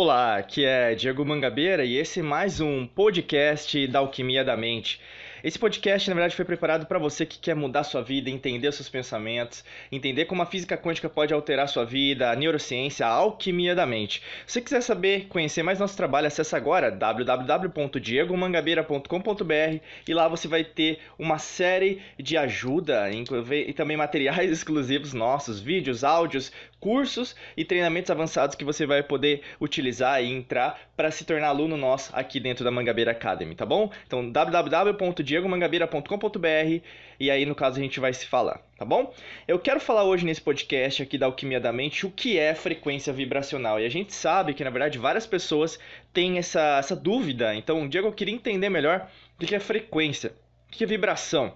Olá, aqui é Diego Mangabeira e esse é mais um podcast da Alquimia da Mente. Esse podcast, na verdade, foi preparado para você que quer mudar sua vida, entender seus pensamentos, entender como a física quântica pode alterar sua vida, a neurociência, a alquimia da mente. Se você quiser saber, conhecer mais nosso trabalho, acesse agora www.diegomangabeira.com.br e lá você vai ter uma série de ajuda e também materiais exclusivos nossos, vídeos, áudios, cursos e treinamentos avançados que você vai poder utilizar e entrar para se tornar aluno nosso aqui dentro da Mangabeira Academy, tá bom? Então www.diegomangabeira.com.br e aí no caso a gente vai se falar, tá bom? Eu quero falar hoje nesse podcast aqui da Alquimia da Mente o que é frequência vibracional. E a gente sabe que na verdade várias pessoas têm essa, essa dúvida. Então, Diego, eu queria entender melhor o que é frequência, o que é vibração.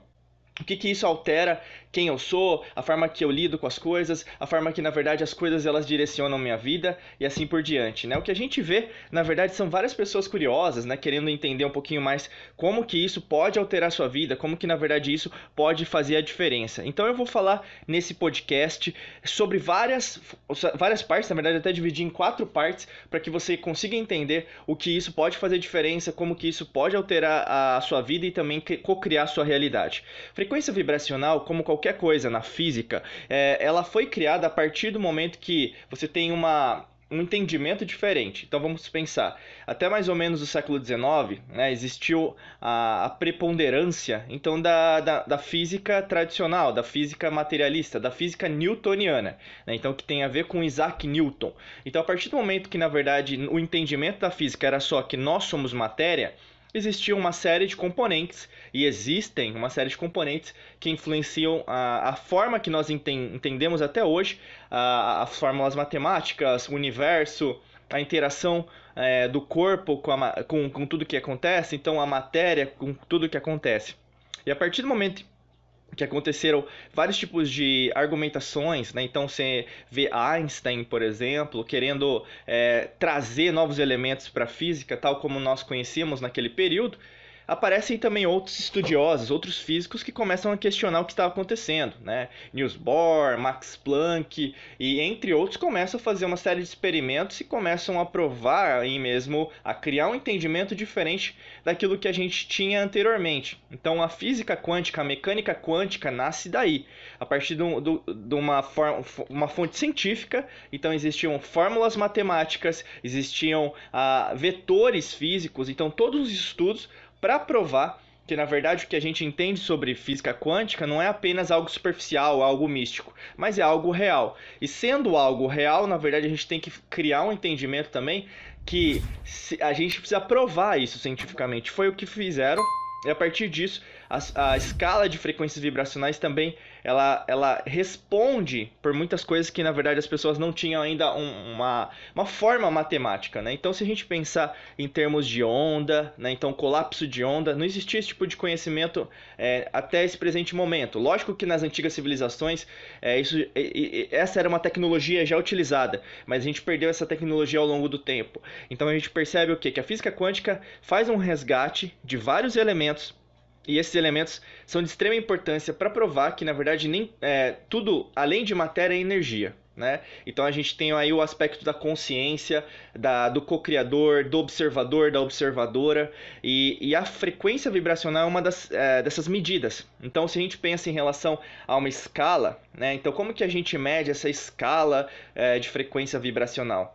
O que, que isso altera quem eu sou, a forma que eu lido com as coisas, a forma que na verdade as coisas elas direcionam minha vida e assim por diante, né? O que a gente vê, na verdade, são várias pessoas curiosas, né, querendo entender um pouquinho mais como que isso pode alterar a sua vida, como que na verdade isso pode fazer a diferença. Então eu vou falar nesse podcast sobre várias várias partes, na verdade até dividir em quatro partes para que você consiga entender o que isso pode fazer diferença, como que isso pode alterar a sua vida e também co-criar sua realidade. Frequência vibracional, como qualquer qualquer coisa na física, é, ela foi criada a partir do momento que você tem uma, um entendimento diferente. Então vamos pensar, até mais ou menos o século XIX, né, existiu a, a preponderância então da, da, da, física tradicional, da física materialista, da física newtoniana, né, então que tem a ver com Isaac Newton. Então a partir do momento que na verdade o entendimento da física era só que nós somos matéria, existia uma série de componentes e existem uma série de componentes que influenciam a, a forma que nós enten, entendemos até hoje as fórmulas matemáticas, o universo, a interação é, do corpo com, a, com, com tudo que acontece, então a matéria com tudo que acontece. E a partir do momento que aconteceram vários tipos de argumentações, né? Então você vê Einstein, por exemplo, querendo é, trazer novos elementos para a física, tal como nós conhecíamos naquele período aparecem também outros estudiosos, outros físicos que começam a questionar o que está acontecendo, né? Niels Bohr, Max Planck e entre outros começam a fazer uma série de experimentos e começam a provar aí mesmo a criar um entendimento diferente daquilo que a gente tinha anteriormente. Então a física quântica, a mecânica quântica nasce daí, a partir de, um, de uma, uma fonte científica. Então existiam fórmulas matemáticas, existiam ah, vetores físicos, então todos os estudos para provar que na verdade o que a gente entende sobre física quântica não é apenas algo superficial, algo místico, mas é algo real. E sendo algo real, na verdade a gente tem que criar um entendimento também que a gente precisa provar isso cientificamente. Foi o que fizeram e a partir disso, a, a, escala de frequências vibracionais também ela, ela responde por muitas coisas que na verdade as pessoas não tinham ainda um, uma, uma forma matemática. Né? Então, se a gente pensar em termos de onda, né? então colapso de onda, não existia esse tipo de conhecimento é, até esse presente momento. Lógico que nas antigas civilizações é, isso, essa era uma tecnologia já utilizada, mas a gente perdeu essa tecnologia ao longo do tempo. Então a gente percebe o quê? Que a física quântica faz um resgate de vários elementos e esses elementos são de extrema importância para provar que, na verdade, nem é, tudo além de matéria é energia. Né? Então a gente tem aí o aspecto da consciência, da, do co-criador, do observador, da observadora, e, e a frequência vibracional é uma das, é, dessas medidas. Então, se a gente pensa em relação a uma escala, né? então como que a gente mede essa escala é, de frequência vibracional?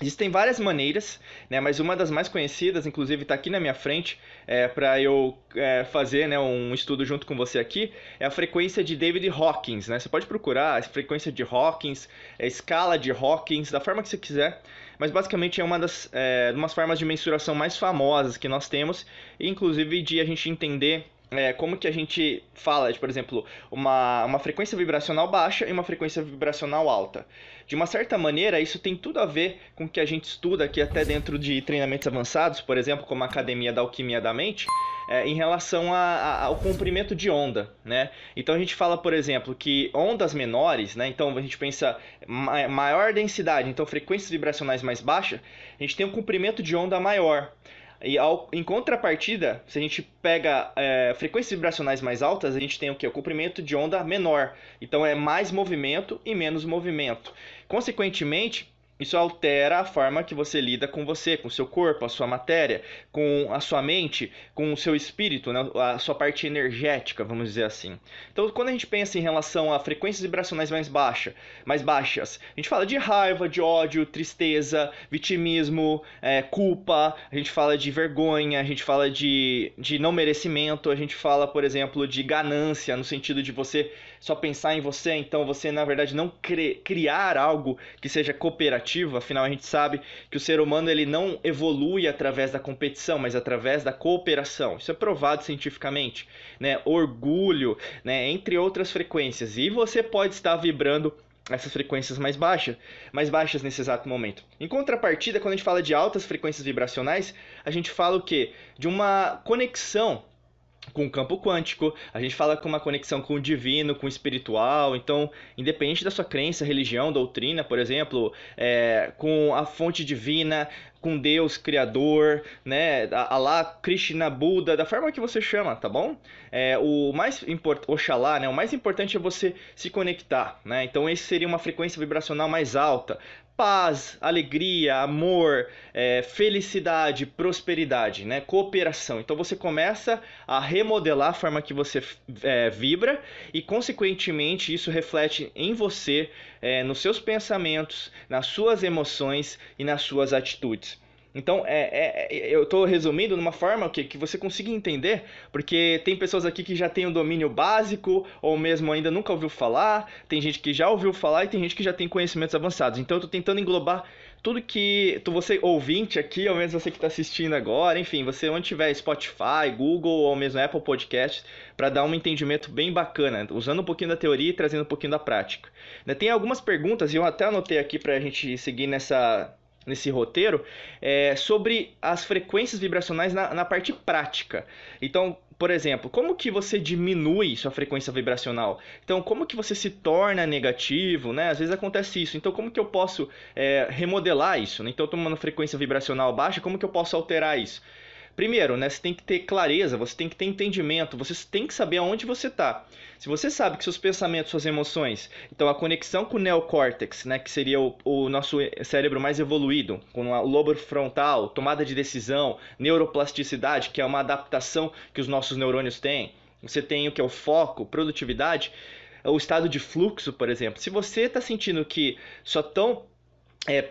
Existem várias maneiras, né, mas uma das mais conhecidas, inclusive está aqui na minha frente, é, para eu é, fazer né, um estudo junto com você aqui, é a frequência de David Hawkins. Né? Você pode procurar a frequência de Hawkins, a escala de Hawkins, da forma que você quiser, mas basicamente é uma das é, umas formas de mensuração mais famosas que nós temos, inclusive de a gente entender é, como que a gente fala de, por exemplo, uma, uma frequência vibracional baixa e uma frequência vibracional alta. De uma certa maneira, isso tem tudo a ver com o que a gente estuda aqui até dentro de treinamentos avançados, por exemplo, como a Academia da Alquimia da Mente, é, em relação a, a, ao comprimento de onda, né? Então a gente fala, por exemplo, que ondas menores, né? Então a gente pensa maior densidade, então frequências vibracionais mais baixas, a gente tem um comprimento de onda maior. E ao, em contrapartida, se a gente pega é, frequências vibracionais mais altas, a gente tem o que? O comprimento de onda menor. Então é mais movimento e menos movimento. Consequentemente, isso altera a forma que você lida com você, com o seu corpo, a sua matéria, com a sua mente, com o seu espírito, né? a sua parte energética, vamos dizer assim. Então, quando a gente pensa em relação a frequências vibracionais mais, baixa, mais baixas, a gente fala de raiva, de ódio, tristeza, vitimismo, é, culpa, a gente fala de vergonha, a gente fala de, de não merecimento, a gente fala, por exemplo, de ganância, no sentido de você só pensar em você, então você, na verdade, não criar algo que seja cooperativo competitivo, afinal a gente sabe que o ser humano ele não evolui através da competição, mas através da cooperação. Isso é provado cientificamente, né? Orgulho, né, entre outras frequências. E você pode estar vibrando essas frequências mais baixas, mais baixas nesse exato momento. Em contrapartida, quando a gente fala de altas frequências vibracionais, a gente fala o quê? De uma conexão com o campo quântico, a gente fala com uma conexão com o divino, com o espiritual. Então, independente da sua crença, religião, doutrina, por exemplo, é, com a fonte divina, com Deus Criador, né, Allah, Krishna, Buda, da forma que você chama, tá bom? É, o mais importante, Oxalá, né, o mais importante é você se conectar, né? Então, esse seria uma frequência vibracional mais alta paz, alegria, amor, é, felicidade, prosperidade, né? cooperação. Então você começa a remodelar a forma que você é, vibra e, consequentemente, isso reflete em você, é, nos seus pensamentos, nas suas emoções e nas suas atitudes. Então, é, é, é eu estou resumindo numa forma que, que você consiga entender, porque tem pessoas aqui que já têm um domínio básico, ou mesmo ainda nunca ouviu falar, tem gente que já ouviu falar e tem gente que já tem conhecimentos avançados. Então, eu estou tentando englobar tudo que tu, você ouvinte aqui, ou mesmo você que está assistindo agora, enfim, você onde tiver Spotify, Google ou mesmo Apple Podcasts, para dar um entendimento bem bacana, usando um pouquinho da teoria e trazendo um pouquinho da prática. Né, tem algumas perguntas, e eu até anotei aqui para a gente seguir nessa, nesse roteiro é, sobre as frequências vibracionais na, na parte prática. Então, por exemplo, como que você diminui sua frequência vibracional? Então, como que você se torna negativo, né? Às vezes acontece isso. Então, como que eu posso é, remodelar isso? Então, eu uma frequência vibracional baixa, como que eu posso alterar isso? Primeiro, né, você tem que ter clareza, você tem que ter entendimento, você tem que saber aonde você está. Se você sabe que seus pensamentos, suas emoções, então a conexão com o neocórtex, né, que seria o, o nosso cérebro mais evoluído, com o lobo frontal, tomada de decisão, neuroplasticidade, que é uma adaptação que os nossos neurônios têm. Você tem o que é o foco, produtividade, o estado de fluxo, por exemplo. Se você está sentindo que só estão é,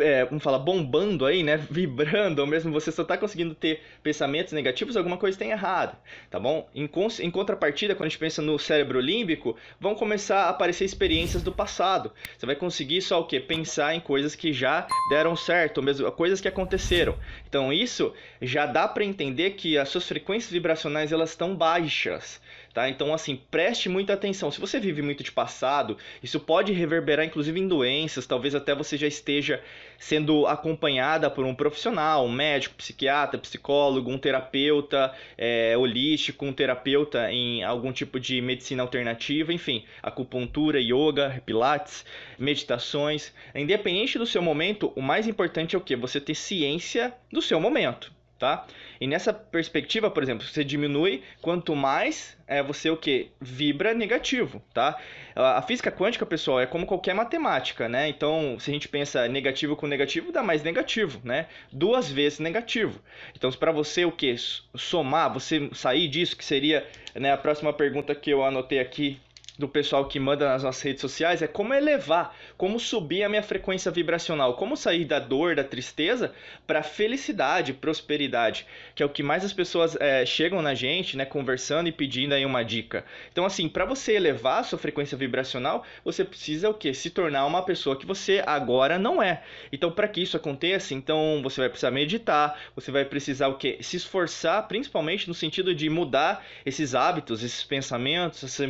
é, como fala, bombando aí, né, vibrando, ou mesmo você só está conseguindo ter pensamentos negativos, alguma coisa tem errado, tá bom? Em, em, contrapartida, quando a gente pensa no cérebro límbico, vão começar a aparecer experiências do passado. Você vai conseguir só o que? Pensar em coisas que já deram certo, ou mesmo coisas que aconteceram. Então isso já dá para entender que as suas frequências vibracionais elas estão baixas. Tá? Então, assim, preste muita atenção. Se você vive muito de passado, isso pode reverberar inclusive em doenças, talvez até você já esteja sendo acompanhada por um profissional, um médico, psiquiatra, psicólogo, um terapeuta é, holístico, um terapeuta em algum tipo de medicina alternativa, enfim, acupuntura, yoga, pilates, meditações. Independente do seu momento, o mais importante é o que? Você ter ciência do seu momento tá? E nessa perspectiva, por exemplo, você diminui quanto mais é, você o que vibra negativo, tá? A física quântica, pessoal, é como qualquer matemática, né? Então, se a gente pensa negativo com negativo, dá mais negativo, né? Duas vezes negativo. Então, para você o que somar, você sair disso, que seria né, a próxima pergunta que eu anotei aqui do pessoal que manda nas nossas redes sociais é como elevar, como subir a minha frequência vibracional, como sair da dor, da tristeza para felicidade, prosperidade, que é o que mais as pessoas é, chegam na gente, né, conversando e pedindo aí uma dica. Então, assim, para você elevar a sua frequência vibracional, você precisa o que? Se tornar uma pessoa que você agora não é. Então, para que isso aconteça, então você vai precisar meditar, você vai precisar o que? Se esforçar, principalmente no sentido de mudar esses hábitos, esses pensamentos, essas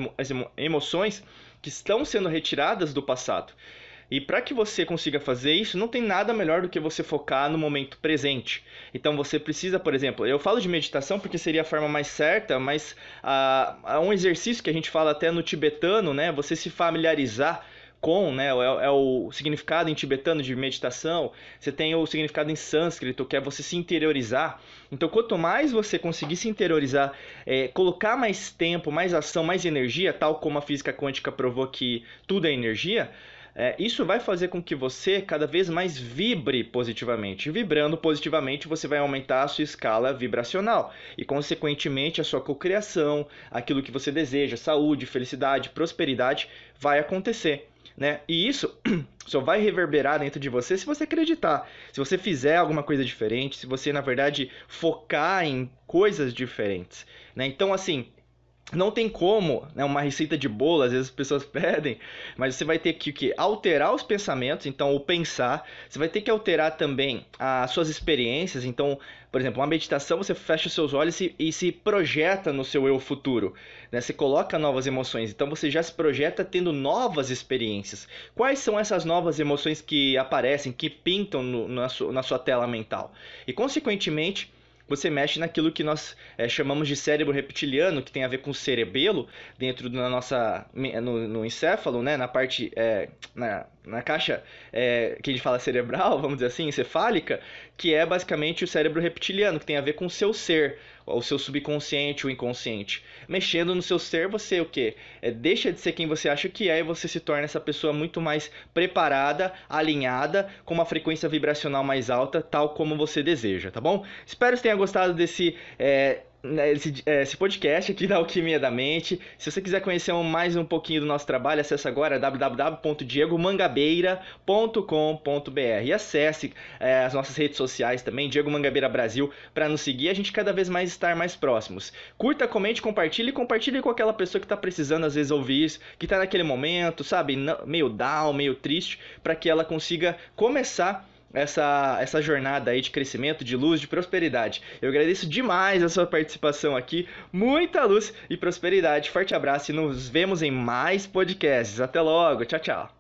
emoções emoções que estão sendo retiradas do passado. E para que você consiga fazer isso, não tem nada melhor do que você focar no momento presente. Então você precisa, por exemplo, eu falo de meditação porque seria a forma mais certa, mas ah, uh, um exercício que a gente fala até no tibetano, né? Você se familiarizar com, né, é, é, o significado em tibetano de meditação, você tem o significado em sânscrito, que é você se interiorizar. Então, quanto mais você conseguir se interiorizar, é, colocar mais tempo, mais ação, mais energia, tal como a física quântica provou que tudo é energia, é, isso vai fazer com que você cada vez mais vibre positivamente. Vibrando positivamente, você vai aumentar a sua escala vibracional e, consequentemente, a sua cocriação, aquilo que você deseja, saúde, felicidade, prosperidade, vai acontecer. Né? E isso só vai reverberar dentro de você se você acreditar. Se você fizer alguma coisa diferente, se você, na verdade, focar em coisas diferentes. Né? Então, assim, não tem como, né, uma receita de bolo, às vezes as pessoas pedem, mas você vai ter que, que alterar os pensamentos, então o pensar, você vai ter que alterar também as suas experiências, então, por exemplo, uma meditação, você fecha os seus olhos e, e se projeta no seu eu futuro, né? Você coloca novas emoções, então você já se projeta tendo novas experiências. Quais são essas novas emoções que aparecem, que pintam no, na, na sua tela mental? E, consequentemente, você mexe naquilo que nós é, chamamos de cérebro reptiliano, que tem a ver com o cerebelo, dentro da nossa. no, no encéfalo, né? Na parte. É, na, na caixa é, que a gente fala cerebral, vamos dizer assim, encefálica, que é basicamente o cérebro reptiliano, que tem a ver com o seu ser, o seu subconsciente, o inconsciente. Mexendo no seu ser, você o quê? É, deixa de ser quem você acha que é e você se torna essa pessoa muito mais preparada, alinhada, com uma frequência vibracional mais alta, tal como você deseja, tá bom? Espero que tenha gostado desse. É, esse, é, esse, podcast aqui da Alquimia da Mente. Se você quiser conhecer mais um pouquinho do nosso trabalho, acesse agora www.diegomangabeira.com.br e acesse é, as nossas redes sociais também, Diego Mangabeira Brasil, para nos seguir a gente cada vez mais estar mais próximos. Curta, comente, compartilhe e compartilhe com aquela pessoa que está precisando às vezes ouvir isso, que está naquele momento, sabe, meio down, meio triste, para que ela consiga começar essa, essa jornada aí de crescimento, de luz, de prosperidade. Eu agradeço demais a sua participação aqui. Muita luz e prosperidade. Forte abraço e nos vemos em mais podcasts. Até logo. Tchau, tchau.